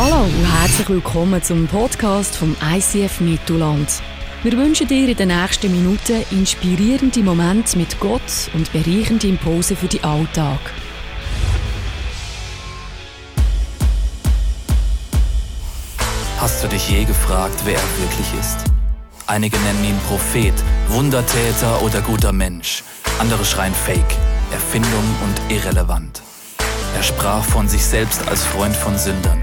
Hallo und herzlich willkommen zum Podcast vom ICF Mittelland. Wir wünschen dir in den nächsten Minuten inspirierende Momente mit Gott und bereichende Impulse für den Alltag. Hast du dich je gefragt, wer er wirklich ist? Einige nennen ihn Prophet, Wundertäter oder guter Mensch. Andere schreien Fake, Erfindung und irrelevant. Er sprach von sich selbst als Freund von Sündern,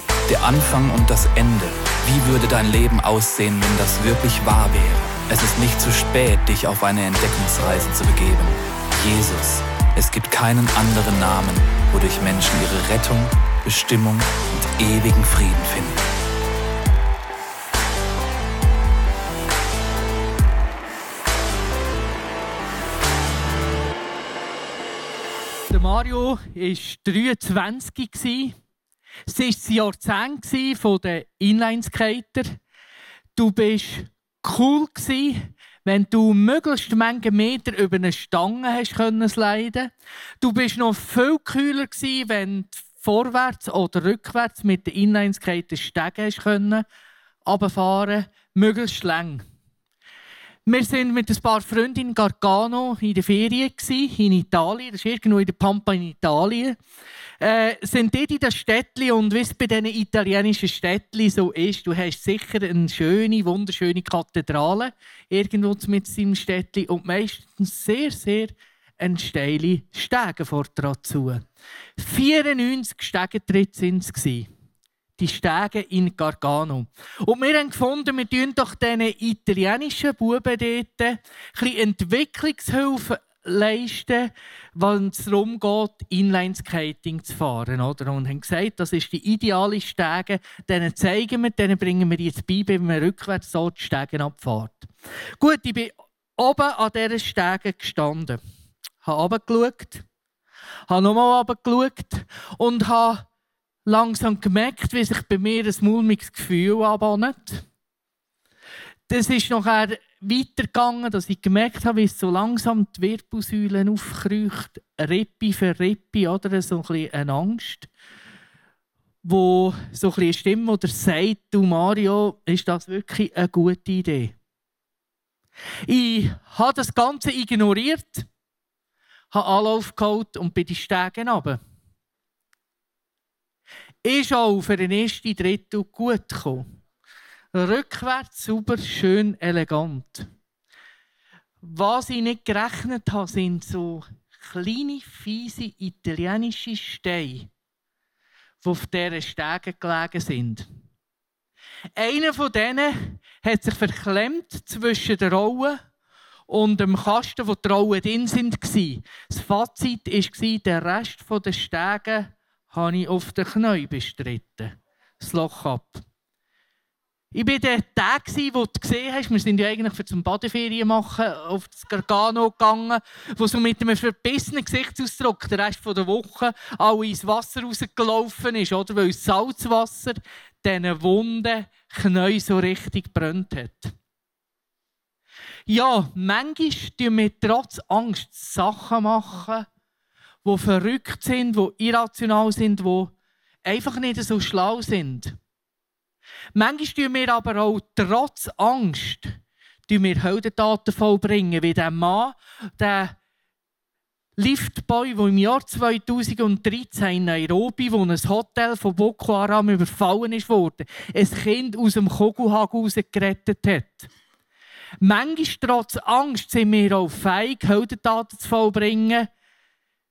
Der Anfang und das Ende. Wie würde dein Leben aussehen, wenn das wirklich wahr wäre? Es ist nicht zu spät, dich auf eine Entdeckungsreise zu begeben. Jesus. Es gibt keinen anderen Namen, wodurch Menschen ihre Rettung, Bestimmung und ewigen Frieden finden. Der Mario war 23. Es war das Jahrzehnt den Inlineskater. Du warst cool, wenn du möglichst Menge Meter über eine Stange hast können. Du bist noch viel kühler wenn du vorwärts oder rückwärts mit den Inlineskater Stegen hast können, runterfahren, möglichst lang. Wir waren mit ein paar Freunden in Gargano in der Ferien in Italien. Das ist irgendwo in der Pampa in Italien. Äh, sind dort in das Städtli und wie es bei diesen italienischen Städtli so ist, du hast sicher eine schöne, wunderschöne Kathedrale irgendwo mit seinem Städtli und meistens sehr, sehr eine steile Stege vor dazu. 94 Stegentritte waren es die Stege in Gargano. Und wir haben gefunden, wir tun doch diesen italienischen Buben dort ein Entwicklungshilfe leisten, wenn es darum geht, Inline-Skating zu fahren. Oder? Und haben gesagt, das ist die ideale Stege, denen zeigen wir, denen bringen wir jetzt bei, wenn man rückwärts so die Stege abfährt. Gut, ich bin oben an dieser Stege gestanden, habe runtergeschaut, habe nochmal runtergeschaut und habe langsam gemerkt, wie sich bei mir ein mulmiges Gefühl anbahnt. Das ist nachher weitergegangen, dass ich gemerkt habe, wie es so langsam die Wirbelsäulen aufkreucht, Rippe für Rippe, oder so ein bisschen eine Angst, wo so ein bisschen eine Stimme oder sagt, du Mario, ist das wirklich eine gute Idee? Ich habe das Ganze ignoriert, habe Anlauf geholt und bin die Stege runter ist auch für den ersten Drittel gut gekommen. Rückwärts, sauber, schön, elegant. Was ich nicht gerechnet habe, sind so kleine, fiese italienische Steine, die auf dieser Stege gelegen sind. Einer von denen hat sich verklemmt zwischen der Rollen und dem Kasten, wo die Rollen drin sind. Das Fazit war, der Rest der Stege habe ich auf den Knien bestritten. Das Loch ab. Ich war der Tag, wo du gesehen hast, wir sind ja eigentlich für zum Badeferien machen auf das Gargano gegangen, wo so mit einem verbissenen Gesichtsausdruck der Rest der Woche alle ins Wasser rausgelaufen ist, oder? Weil das Salzwasser diesen wunden Knie so richtig brennt hat. Ja, manchmal tun wir trotz Angst Sachen machen, die verrückt sind, die irrational sind, die einfach nicht so schlau sind. Manchmal tun wir aber auch trotz Angst wir Heldentaten vollbringen, wie der Mann, der Liftboy, der im Jahr 2013 in Nairobi, wo ein Hotel von Boko Haram überfallen worden, ein Kind aus dem Koguhag rausgerettet hat. Manchmal trotz Angst sind wir auch feig, Heldentaten zu vollbringen,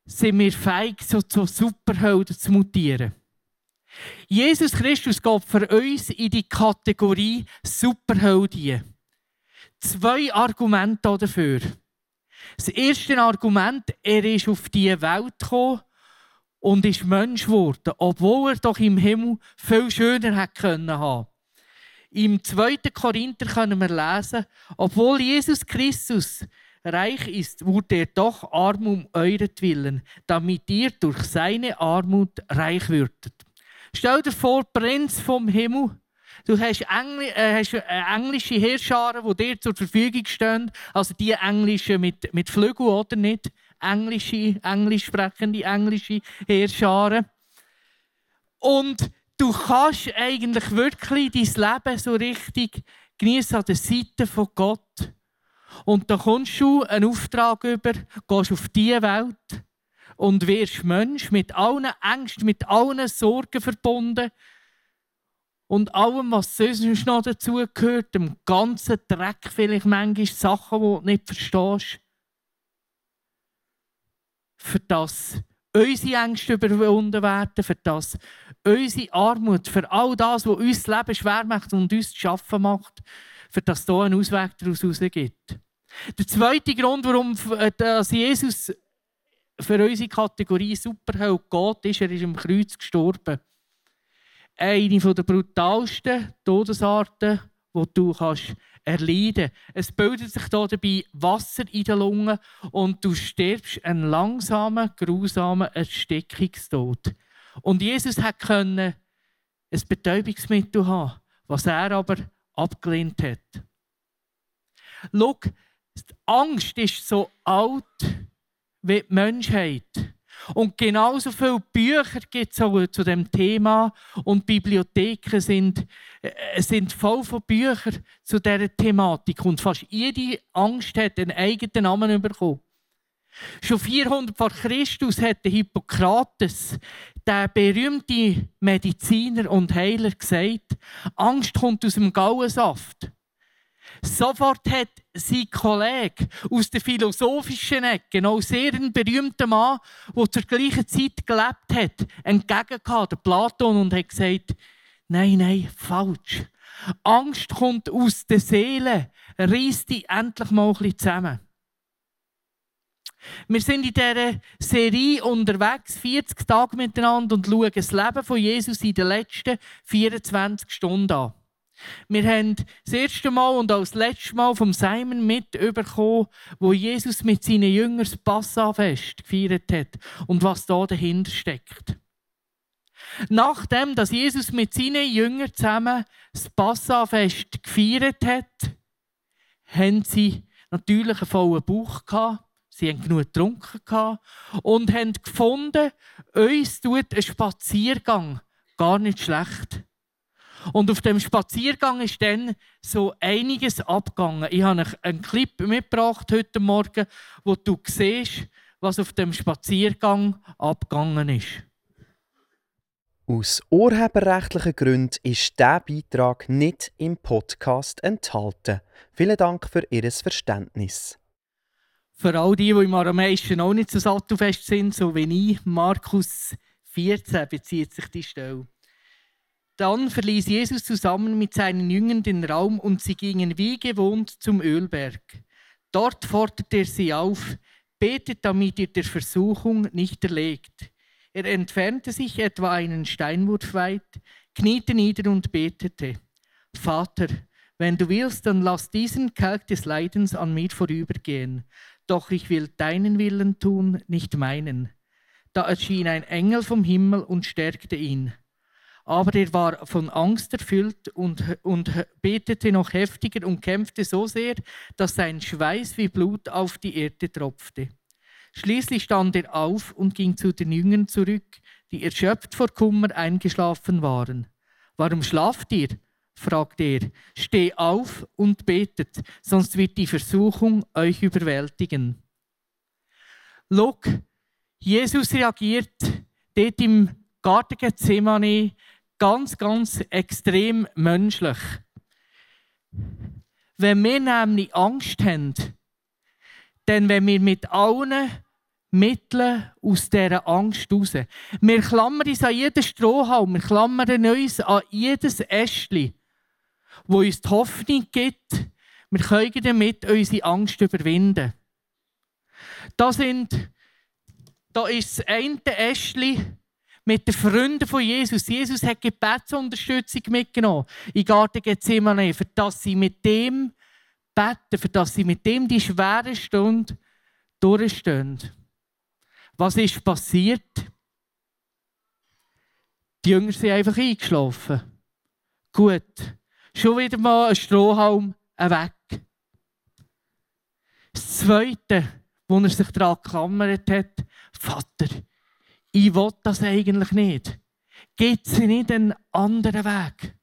sind wir feig, so zu Superhelden zu mutieren. Jesus Christus geht für uns in die Kategorie Superheldin. Zwei Argumente dafür. Das erste Argument, er ist auf diese Welt gekommen und ist Mensch geworden, obwohl er doch im Himmel viel schöner hätte können haben. Im 2. Korinther können wir lesen, obwohl Jesus Christus reich ist, wurde er doch arm um euretwillen, damit ihr durch seine Armut reich würdet. Stell dir vor, Prinz vom Himmel, du hast, Engl äh, hast äh, englische Heerscharen, die dir zur Verfügung stehen, also die englischen mit, mit Flügeln oder nicht, englische, englisch sprechende englische Heerscharen. Und du kannst eigentlich wirklich dein Leben so richtig genießen an der Seite von Gott. Und da kommst du einen Auftrag über, gehst auf diese Welt und wirst Mensch mit allen Ängsten, mit allen Sorgen verbunden und allem, was sonst noch dazu gehört, dem ganzen Dreck, vielleicht manchmal Sachen, die du nicht verstehst. Für das unsere Ängste überwunden werden, für das unsere Armut, für all das, was uns das Leben schwer macht und uns zu schaffen macht, für das hier einen Ausweg daraus gibt. Der zweite Grund, warum äh, dass Jesus für unsere Kategorie Superheld geht, ist, er ist am Kreuz gestorben. Eine der brutalsten Todesarten, die du kannst erleiden Es bildet sich hier dabei Wasser in den Lungen und du stirbst einen langsamen, grausamen Erstickungstod. Und Jesus konnte ein Betäubungsmittel haben, was er aber abgelehnt hat. Schau, Angst ist so alt wie die Menschheit. Und genauso viele Bücher gibt es zu dem Thema und Bibliotheken sind, äh, sind voll von Büchern zu dieser Thematik. Und fast jede Angst hat einen eigenen Namen bekommen. Schon 400 vor Christus hat der Hippokrates, der berühmte Mediziner und Heiler, gesagt, Angst kommt aus dem Gauensaft. Sofort hat sein Kollege aus der philosophischen Ecke, auch sehr ein berühmter Mann, der zur gleichen Zeit gelebt hat, entgegengekommen, der Platon, und hat gesagt, nein, nein, falsch. Angst kommt aus der Seele, reiss dich endlich mal ein bisschen zusammen. Wir sind in dieser Serie unterwegs, 40 Tage miteinander, und schauen das Leben von Jesus in den letzten 24 Stunden an. Wir haben das erste Mal und auch das letzte Mal vom Simon mitbekommen, wo Jesus mit seinen Jüngern das Passafest gefeiert hat und was da dahinter steckt. Nachdem, dass Jesus mit seinen Jüngern zusammen das Passafest gefeiert hat, haben sie natürlich einen vollen Bauch gehabt. Sie haben genug getrunken und haben gefunden, uns tut ein Spaziergang gar nicht schlecht. Und auf dem Spaziergang ist dann so einiges abgegangen. Ich habe einen Clip mitgebracht heute Morgen, wo du siehst, was auf dem Spaziergang abgegangen ist. Aus urheberrechtlichen Gründen ist dieser Beitrag nicht im Podcast enthalten. Vielen Dank für Ihr Verständnis. Für all die, die im Aramäischen auch nicht so sattelfest sind, so wie ich, Markus 14 bezieht sich die Stelle. Dann verließ Jesus zusammen mit seinen Jüngern den Raum und sie gingen wie gewohnt zum Ölberg. Dort forderte er sie auf, betet, damit ihr der Versuchung nicht erlegt. Er entfernte sich etwa einen Steinwurf weit, kniete nieder und betete. Vater, wenn du willst, dann lass diesen Kelch des Leidens an mir vorübergehen. Doch ich will deinen Willen tun, nicht meinen. Da erschien ein Engel vom Himmel und stärkte ihn aber er war von Angst erfüllt und, und betete noch heftiger und kämpfte so sehr, dass sein Schweiß wie Blut auf die Erde tropfte. Schließlich stand er auf und ging zu den Jüngern zurück, die erschöpft vor Kummer eingeschlafen waren. Warum schlaft ihr? Fragte er. Steh auf und betet, sonst wird die Versuchung euch überwältigen. Log, Jesus reagiert dort im Garten Gethsemane ganz, ganz extrem menschlich. Wenn wir nämlich Angst haben, dann wenn wir mit allen Mitteln aus dieser Angst raus. Wir klammern uns an jeden Strohhalm, wir klammern uns an jedes Ästchen, wo uns die Hoffnung gibt, wir können damit unsere Angst überwinden. Da, sind, da ist das eine Ästchen, mit den Freunden von Jesus. Jesus hat Gebetsunterstützung mitgenommen in Garten Gethsemane, für dass sie mit dem beten, für dass sie mit dem die schwere Stunde durchstehen. Was ist passiert? Die Jünger sind einfach eingeschlafen. Gut, schon wieder mal ein Strohhalm weg. Das Zweite, wo er sich daran geklammert hat, Vater, ich will das eigentlich nicht. Gibt es nicht einen anderen Weg?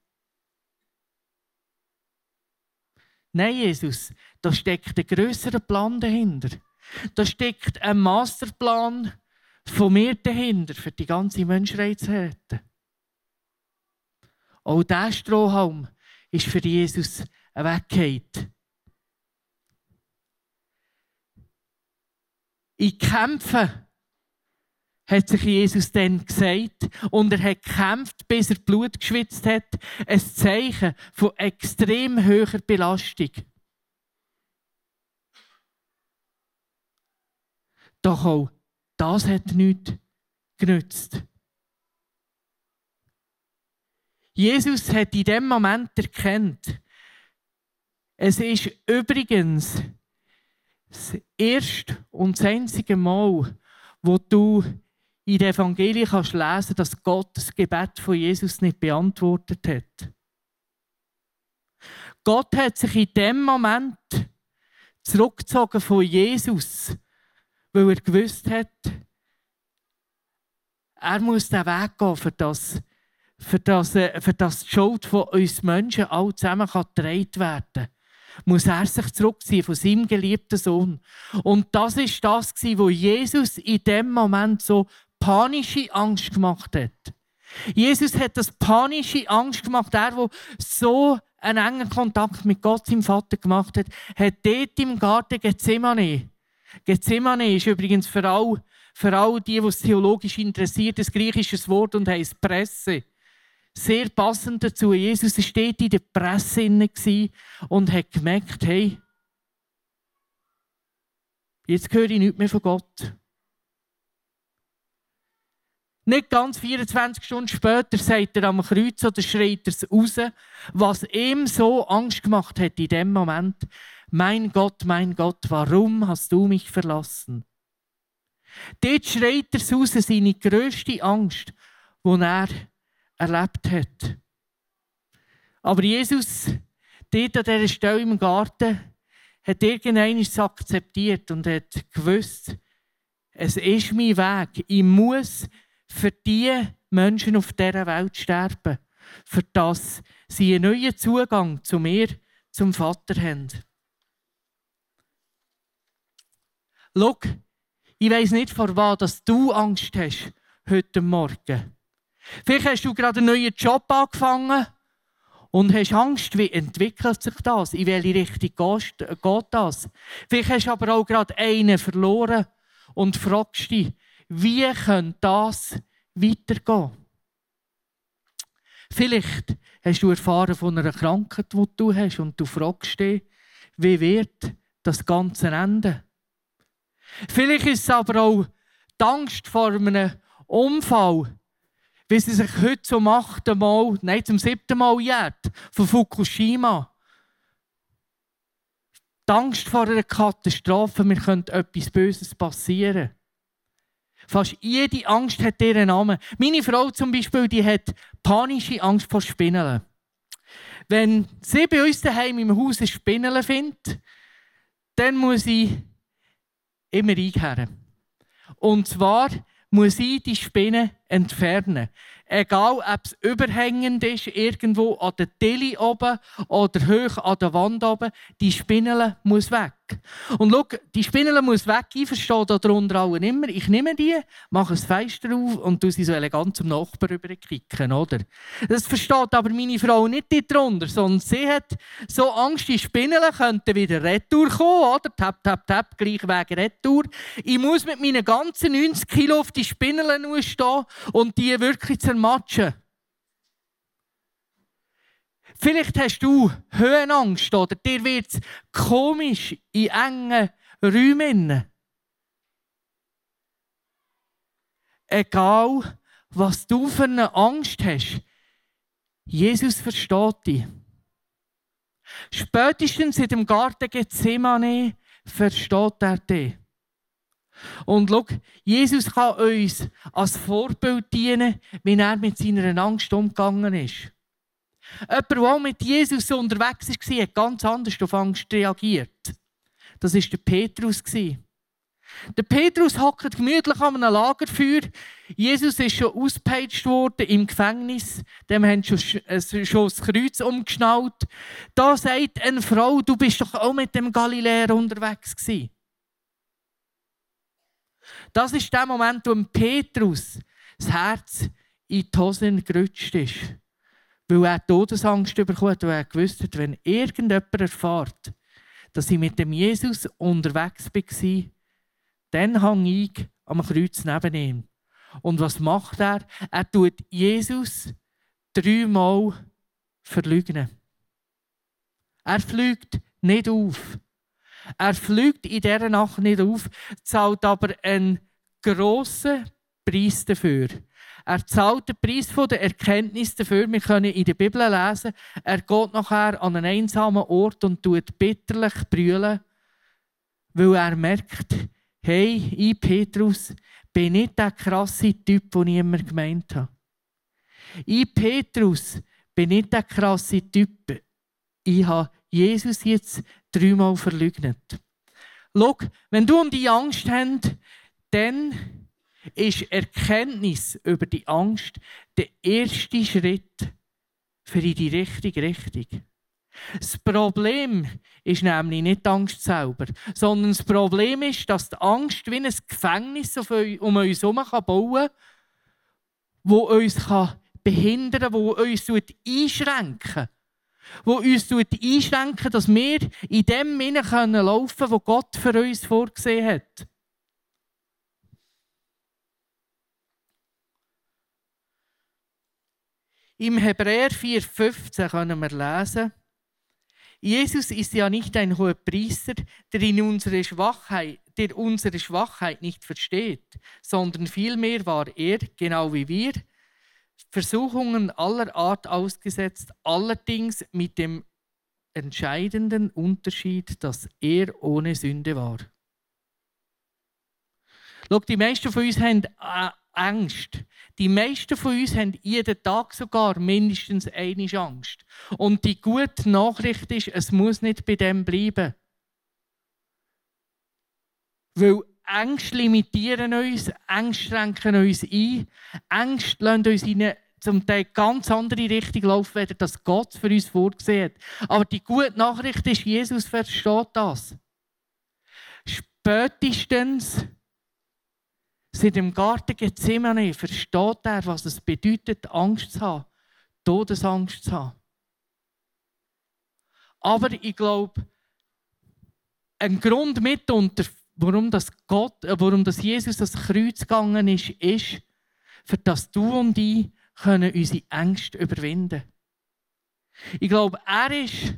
Nein, Jesus, da steckt ein grösserer Plan dahinter. Da steckt ein Masterplan von mir dahinter, für die ganze Menschheit zu retten. Auch dieser Strohhalm ist für Jesus ein Weggeht. In Kämpfen hat sich Jesus dann gesagt und er hat gekämpft, bis er Blut geschwitzt hat. Ein Zeichen von extrem hoher Belastung. Doch auch das hat nichts genützt. Jesus hat in dem Moment erkannt, es ist übrigens das erste und das einzige Mal, wo du in den Evangelien kannst lesen, dass Gott das Gebet von Jesus nicht beantwortet hat. Gott hat sich in dem Moment zurückgezogen von Jesus, weil er gewusst hat, er muss den Weg gehen, für das, für das, äh, für das die Schuld von uns Menschen alle zusammen kann getragen werden muss er sich zurückziehen von seinem geliebten Sohn. Und das ist das, was Jesus in dem Moment so panische Angst gemacht hat. Jesus hat das panische Angst gemacht. Er, der so einen engen Kontakt mit Gott, seinem Vater, gemacht hat, hat dort im Garten Gethsemane. Gethsemane ist übrigens für alle, für alle die, die es theologisch interessiert, ein griechisches Wort und heisst Presse. Sehr passend dazu. Jesus war dort in der Presse und hat gemerkt, hey, jetzt höre ich nichts mehr von Gott. Nicht ganz 24 Stunden später sagt er am Kreuz oder schreit er es raus, was ihm so Angst gemacht hat in dem Moment. Mein Gott, mein Gott, warum hast du mich verlassen? Dort schreit er es raus, seine grösste Angst, die er erlebt hat. Aber Jesus, dort an dieser Stelle im Garten, hat irgendwann akzeptiert und hat gewusst, es ist mein Weg. Ich muss für die Menschen auf dieser Welt sterben, für das sie einen neuen Zugang zu mir, zum Vater haben. Schau, ich weiss nicht, vor was du Angst hast heute Morgen. Vielleicht hast du gerade einen neuen Job angefangen und hast Angst, wie entwickelt sich das? In welche Richtung geht das? Vielleicht hast du aber auch gerade einen verloren und fragst dich, wie könnte das weitergehen? Vielleicht hast du erfahren von einer Krankheit, die du hast, und du fragst dich, wie wird das Ganze enden? Vielleicht ist es aber auch die Angst vor einem Unfall, wie sie sich heute zum achten Mal, nein, zum siebten Mal jährt, von Fukushima. Die Angst vor einer Katastrophe, mir könnte etwas Böses passieren. Fast jede Angst hat ihren Namen. Meine Frau zum Beispiel, die hat panische Angst vor Spinnen. Wenn sie bei uns daheim im Haus eine Spinne findet, dann muss ich immer einkehren. Und zwar muss ich die Spinne entfernen. Egal, ob es überhängend ist, irgendwo an der Tilly oben oder hoch an der Wand oben, die Spinne muss weg. Und schau, die Spinne muss weg. Ich verstehe darunter allen immer. Ich nehme die, mache ein Fenster auf und tue sie so elegant zum Nachbarn rüberkicken, oder? Das versteht aber meine Frau nicht darunter, sondern sie hat so Angst, die Spinnen könnten wieder retour kommen, oder? Tap, tap, tap, gleich wegen retour. Ich muss mit meinen ganzen 90 Kilo auf die Spinnen stehen und die wirklich zermatschen. Vielleicht hast du Höhenangst oder dir wird es komisch in engen Räumen. Egal, was du für eine Angst hast, Jesus versteht dich. Spätestens in dem Garten Gethsemane versteht er dich. Und schau, Jesus kann uns als Vorbild dienen, wie er mit seiner Angst umgegangen ist. Jemand, der auch mit Jesus unterwegs war, hat ganz anders auf Angst reagiert. Das war der Petrus. Der Petrus hockt gemütlich an einem Lagerfeuer. Jesus ist schon ausgepeitscht worden im Gefängnis. Dem haben schon, äh, schon das Kreuz umgeschnallt. Da sagt eine Frau, du bist doch auch mit dem Galiläer unterwegs gewesen. Das ist der Moment, wo Petrus das Herz in die Hosen gerutscht ist. Weil er Todesangst hat, weil er gewusst hat, wenn irgendjemand erfährt, dass ich mit dem Jesus unterwegs war, dann hang ich am Kreuz neben ihm. Und was macht er? Er tut Jesus dreimal verleugnen. Er fliegt nicht auf. Er fliegt in dieser Nacht nicht auf, zahlt aber einen grossen Preis dafür. Er zahlt den Preis der Erkenntnis dafür. Wir können in der Bibel lesen, er geht nachher an einen einsamen Ort und tut bitterlich brüllen, weil er merkt, hey, ich, Petrus, bin nicht der krasse Typ, den ich immer gemeint habe. Ich, Petrus, bin nicht der krasse Typ. Ich habe Jesus jetzt dreimal verleugnet. Schau, wenn du um die Angst hast, dann ist Erkenntnis über die Angst der erste Schritt für die richtige Richtung. Das Problem ist nämlich nicht die Angst selber, sondern das Problem ist, dass die Angst wie ein Gefängnis um uns herum bauen kann, das uns behindern kann, das uns einschränken kann wo uns einschränken dass wir in dem Sinne laufen können, wo Gott für uns vorgesehen hat. Im Hebräer 4,15 können wir lesen, Jesus ist ja nicht ein hoher Priester, der, in unsere Schwachheit, der unsere Schwachheit nicht versteht, sondern vielmehr war er, genau wie wir, Versuchungen aller Art ausgesetzt, allerdings mit dem entscheidenden Unterschied, dass er ohne Sünde war. Schau, die meisten von uns haben äh, Angst. Die meisten von uns haben jeden Tag sogar mindestens eine Angst. Und die gute Nachricht ist, es muss nicht bei dem bleiben. Weil Ängste limitieren uns, Ängste schränken uns ein, Ängste lassen uns in eine zum Teil ganz andere Richtung laufen, als das Gott für uns vorgesehen hat. Aber die gute Nachricht ist, Jesus versteht das. Spätestens seit dem Garten Gethsemane versteht er, was es bedeutet, Angst zu haben, Todesangst zu haben. Aber ich glaube, ein Grund mitunter, warum das, Gott, äh, warum das Jesus das Kreuz gegangen ist, ist, für das du und ich können unsere Ängste überwinden. Ich glaube, er ist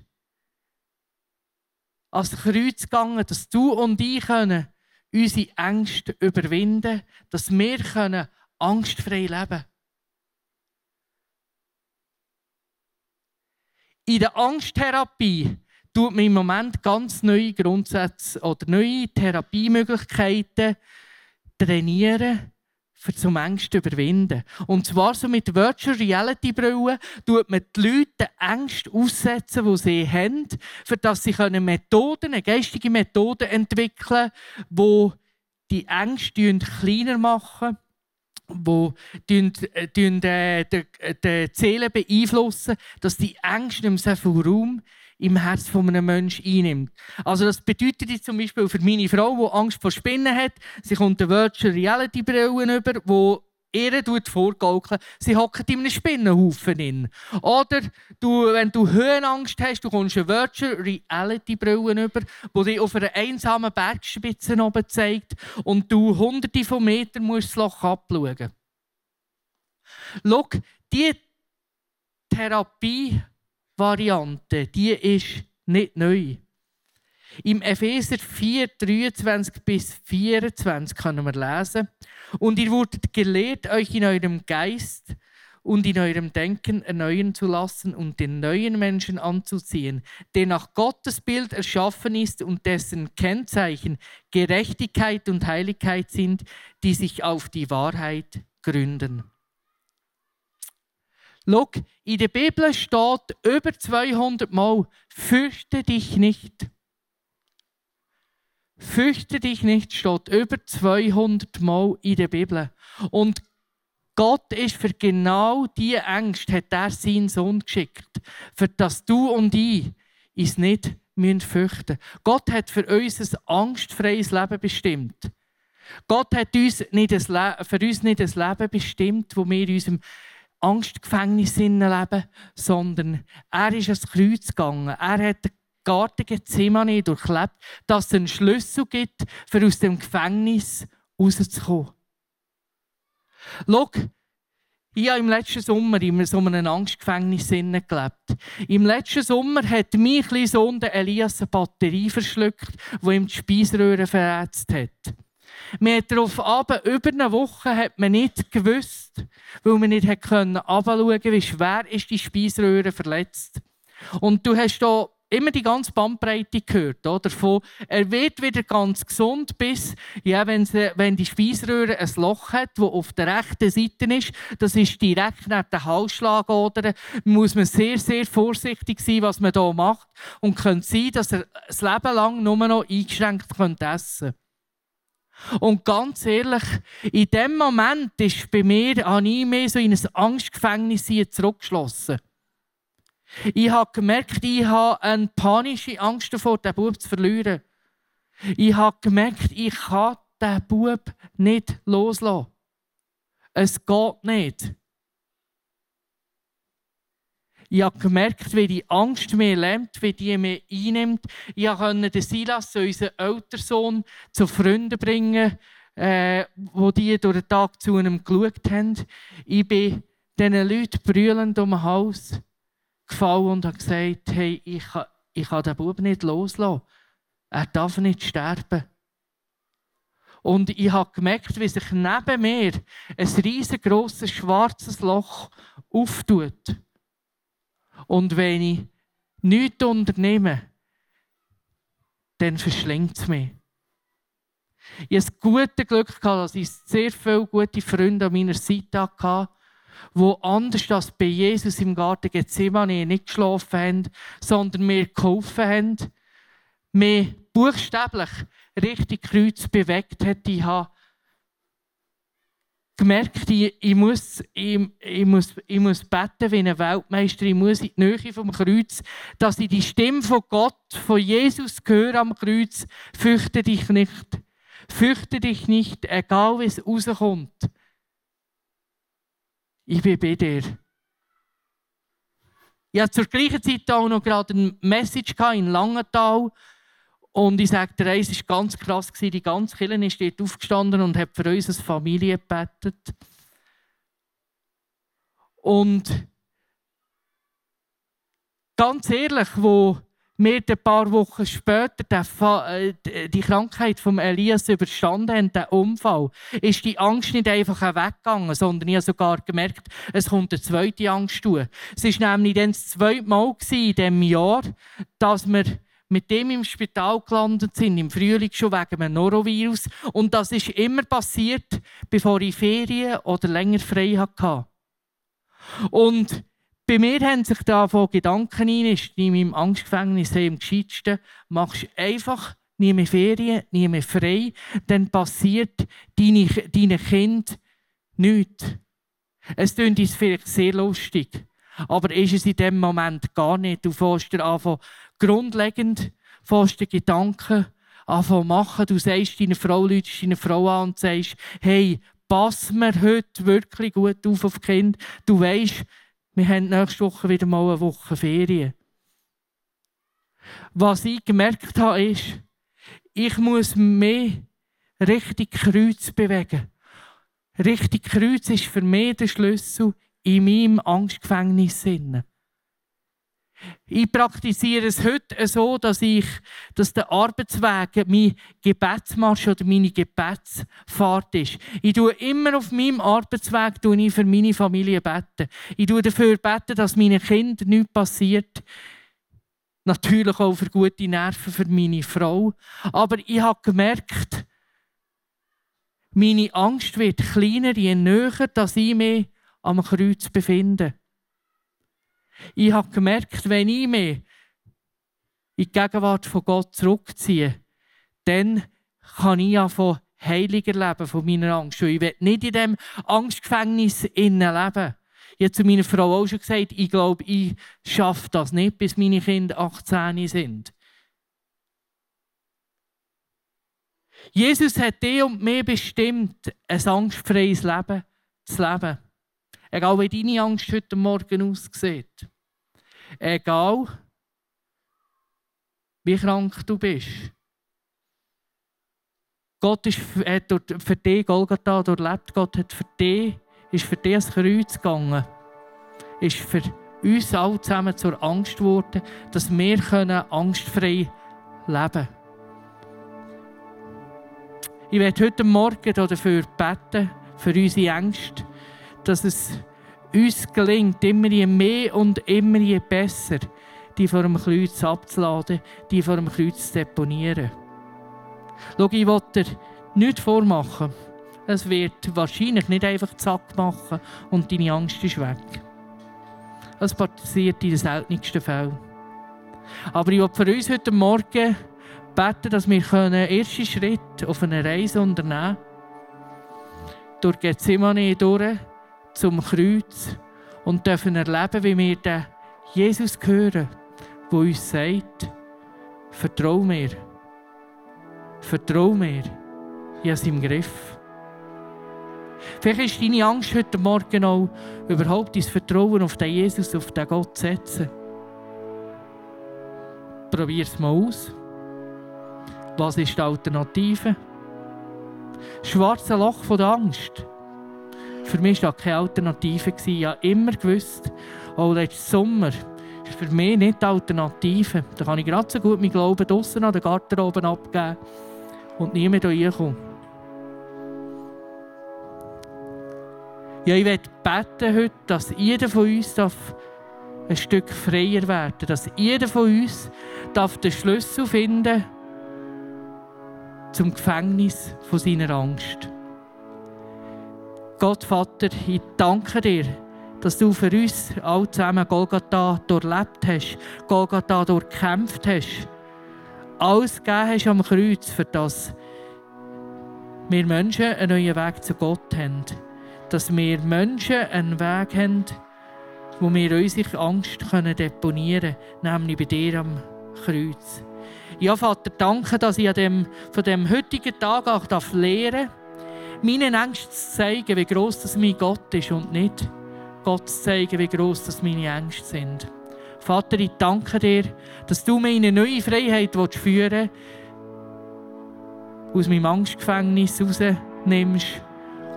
als Kreuz gegangen, dass du und ich können unsere Ängste überwinden, dass wir können angstfrei leben können. In der Angsttherapie tut man im Moment ganz neue Grundsätze oder neue Therapiemöglichkeiten trainieren, für zum Ängste überwinden. Und zwar so mit Virtual Reality Brillen tut man die Leute Ängste aussetzen, die sie haben, für dass sie Methoden, eine geistige Methoden entwickeln, wo die Ängste kleiner machen wo die, die, äh, die, die Seele beeinflussen, dass die Ängste nicht mehr so viel Raum im Herz von einem Menschen einnimmt. Also das bedeutet jetzt zum Beispiel für meine Frau, die Angst vor Spinnen hat, sie kommt eine Virtual Reality Brille über, wo ihr vorgaukeln, sie hockt in einem Spinnenhaufen in. Oder du, wenn du Höhenangst hast, du kommst eine Virtual Reality Brille über, die dich auf einer einsamen Bergspitze oben zeigt und du hunderte von Metern musst das Loch abschauen. Schau, diese Therapie Variante, die ist nicht neu. Im Epheser 4, 23 bis 24 können wir lesen. Und ihr wurdet gelehrt, euch in eurem Geist und in eurem Denken erneuern zu lassen und den neuen Menschen anzuziehen, der nach Gottes Bild erschaffen ist und dessen Kennzeichen Gerechtigkeit und Heiligkeit sind, die sich auf die Wahrheit gründen. Schau, in der Bibel steht über 200 Mal, fürchte dich nicht. Fürchte dich nicht, steht über 200 Mal in der Bibel. Und Gott ist für genau diese Ängste, hat er seinen Sohn geschickt, für dass du und ich uns nicht fürchten müssen. Gott hat für uns ein angstfreies Leben bestimmt. Gott hat uns nicht für uns nicht ein Leben bestimmt, wo wir unserem Angstgefängnis leben, sondern er ist ans Kreuz gegangen. Er hat den Garten Gethsemane durchlebt, dass es einen Schlüssel gibt, für aus dem Gefängnis rauszukommen. Schau, ich habe im letzten Sommer in so einem Angstgefängnis gelebt. Im letzten Sommer hat mein kleiner Sohn Elias eine Batterie verschluckt, die ihm die Speiseröhre verletzt hat. Man hat darauf aber über eine Woche hat man nicht gewusst, weil man nicht hat können wie schwer ist die Speiseröhre verletzt. Und du hast da immer die ganze Bandbreite gehört, oder? Von, er wird wieder ganz gesund, bis, ja, wenn, sie, wenn die Speiseröhre ein Loch hat, das auf der rechten Seite ist, das ist direkt nach der Halsschlagader, muss man sehr, sehr vorsichtig sein, was man hier macht. Und könnte sein, dass er das Leben lang nur noch eingeschränkt essen könnte. Und ganz ehrlich, in dem Moment ist bei mir, habe ich mehr so in ein Angstgefängnis zurückgeschlossen. Ich habe gemerkt, ich habe eine panische Angst davor, den Bub zu verlieren. Ich habe gemerkt, ich kann den Bub nicht loslassen. Es geht nicht. Ich habe gemerkt, wie die Angst mir lähmt, wie die mir einnimmt. Ich konnte den Silas, unseren älteren Sohn, zu Freunden bringen, äh, wo die durch den Tag zu einem geschaut haben. Ich bin diesen Leuten brüllend um den Hals gefallen und habe gesagt, hey, ich kann, ich kann den Bub nicht loslassen. Er darf nicht sterben. Und ich habe gemerkt, wie sich neben mir ein riesengroßes schwarzes Loch auftut. Und wenn ich nichts unternehme, dann verschlingt es mich. Ich hatte das gute Glück, dass ich sehr viele gute Freunde an meiner Seite hatte, die anders als bei Jesus im Garten Gethsemane nicht geschlafen haben, sondern mir geholfen haben, mir buchstäblich richtig Kreuz bewegt hat. Ich habe gemerkt, ich, ich, muss, ich, ich, muss, ich muss beten wie ein Weltmeister, ich muss in die Nähe vom Kreuz, dass ich die Stimme von Gott, von Jesus höre am Kreuz, fürchte dich nicht. Fürchte dich nicht, egal wie es rauskommt. Ich bin bei dir. Ich hatte zur gleichen Zeit auch noch gerade eine Message in Langenthal. Und ich sage dir, es war ganz krass. Die ganze Kirche ist dort aufgestanden und hat für uns als Familie gebetet. Und ganz ehrlich, wo wir ein paar Wochen später äh, die Krankheit von Elias überstanden haben, den Unfall, ist die Angst nicht einfach weggegangen, sondern ich habe sogar gemerkt, es kommt eine zweite Angst zu. Es war nämlich dann das zweite Mal in diesem Jahr, dass wir mit dem im Spital gelandet sind, im Frühling schon wegen einem Norovirus. Und das ist immer passiert, bevor ich Ferien oder länger frei hatte. Und bei mir haben sich da von Gedanken rein, ist in meinem Angstgefängnis am gescheitsten, machst einfach nie mehr Ferien, nie mehr frei, dann passiert deinen deine Kind nichts. Es klingt uns vielleicht sehr lustig, aber ist es in dem Moment gar nicht. Du fährst dir einfach grundlegend fährst dir Gedanken anfangen machen. Du sagst deiner Frau, läutest deine Frau an und sagst, hey, pass mir heute wirklich gut auf auf Kind. Du weißt, wir haben nächste Woche wieder mal eine Woche Ferien. Was ich gemerkt habe, ist, ich muss mehr richtig Kreuz bewegen. Richtig Kreuz ist für mich der Schlüssel in meinem Angstgefängnis. Ich praktiziere es heute so, dass ich, dass der Arbeitsweg mein Gebetsmarsch oder meine Gebetsfahrt ist. Ich tue immer auf meinem Arbeitsweg ich für meine Familie beten. Ich tue dafür beten, dass meinen Kindern nichts passiert. Natürlich auch für gute Nerven für meine Frau. Aber ich habe gemerkt, meine Angst wird kleiner, je näher, dass ich mich am Kreuz befinde. Ich habe gemerkt, wenn ich mich in die Gegenwart von Gott zurückziehe, dann kann ich von heiliger leben, von meiner Angst. ich will nicht in diesem Angstgefängnis innen leben. Ich habe zu meiner Frau auch schon gesagt, ich glaube, ich schaffe das nicht, bis meine Kinder 18 sind. Jesus hat dich und mir bestimmt, ein angstfreies Leben zu leben. Egal wie deine Angst heute Morgen aussieht. Egal wie krank du bist. Gott ist, für dich Golgatha durchlebt. Gott hat für dich, ist für dich ans Kreuz gegangen. Ist für uns alle zusammen zur Angst geworden, dass wir können angstfrei leben können. Ich werde heute Morgen dafür beten, für unsere Ängste, dass es uns gelingt, immer je mehr und immer je besser, die vor dem Kreuz abzuladen, die vor dem Kreuz zu deponieren. Schau, ich will dir nichts vormachen. Es wird wahrscheinlich nicht einfach zack machen und deine Angst ist weg. Das passiert in den seltensten Fällen. Aber ich will für uns heute Morgen beten, dass wir einen ersten Schritt auf eine Reise unternehmen können. Durch Gethsemane durch zum Kreuz und dürfen erleben, wie wir den Jesus hören, der uns sagt, vertrau mir, vertrau mir, ich habe im Griff. Vielleicht ist deine Angst heute Morgen auch, überhaupt dein Vertrauen auf den Jesus, auf den Gott zu setzen. Probier es mal aus. Was ist die Alternative? Schwarze Loch von der Angst. Für mich war keine Alternative. Ich habe immer gewusst, auch letzten Sommer ist für mich nicht die Alternative. Da kann ich gerade so gut meinen Glauben draußen an den Garten abgeben und nie mehr hierher. Ja, ich möchte beten heute, dass jeder von uns ein Stück freier werden darf. Dass jeder von uns den Schlüssel finden darf zum Gefängnis von seiner Angst. Gott, Vater, ich danke dir, dass du für uns alle zusammen Golgatha durchlebt hast, Golgatha durchkämpft hast, alles gegeben hast am Kreuz, für das wir Menschen einen neuen Weg zu Gott haben. Dass wir Menschen einen Weg haben, wo wir unsere Angst deponieren können, nämlich bei dir am Kreuz. Ja, Vater, danke, dass ich an dem, von dem heutigen Tag auch darf lernen meinen Ängsten zu zeigen, wie groß das mein Gott ist und nicht Gott zu zeigen, wie groß das meine Ängste sind. Vater, ich danke dir, dass du mir in eine neue Freiheit führen willst, aus meinem Angstgefängnis rausnimmst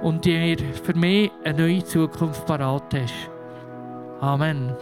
und dir für mich eine neue Zukunft parat hast. Amen.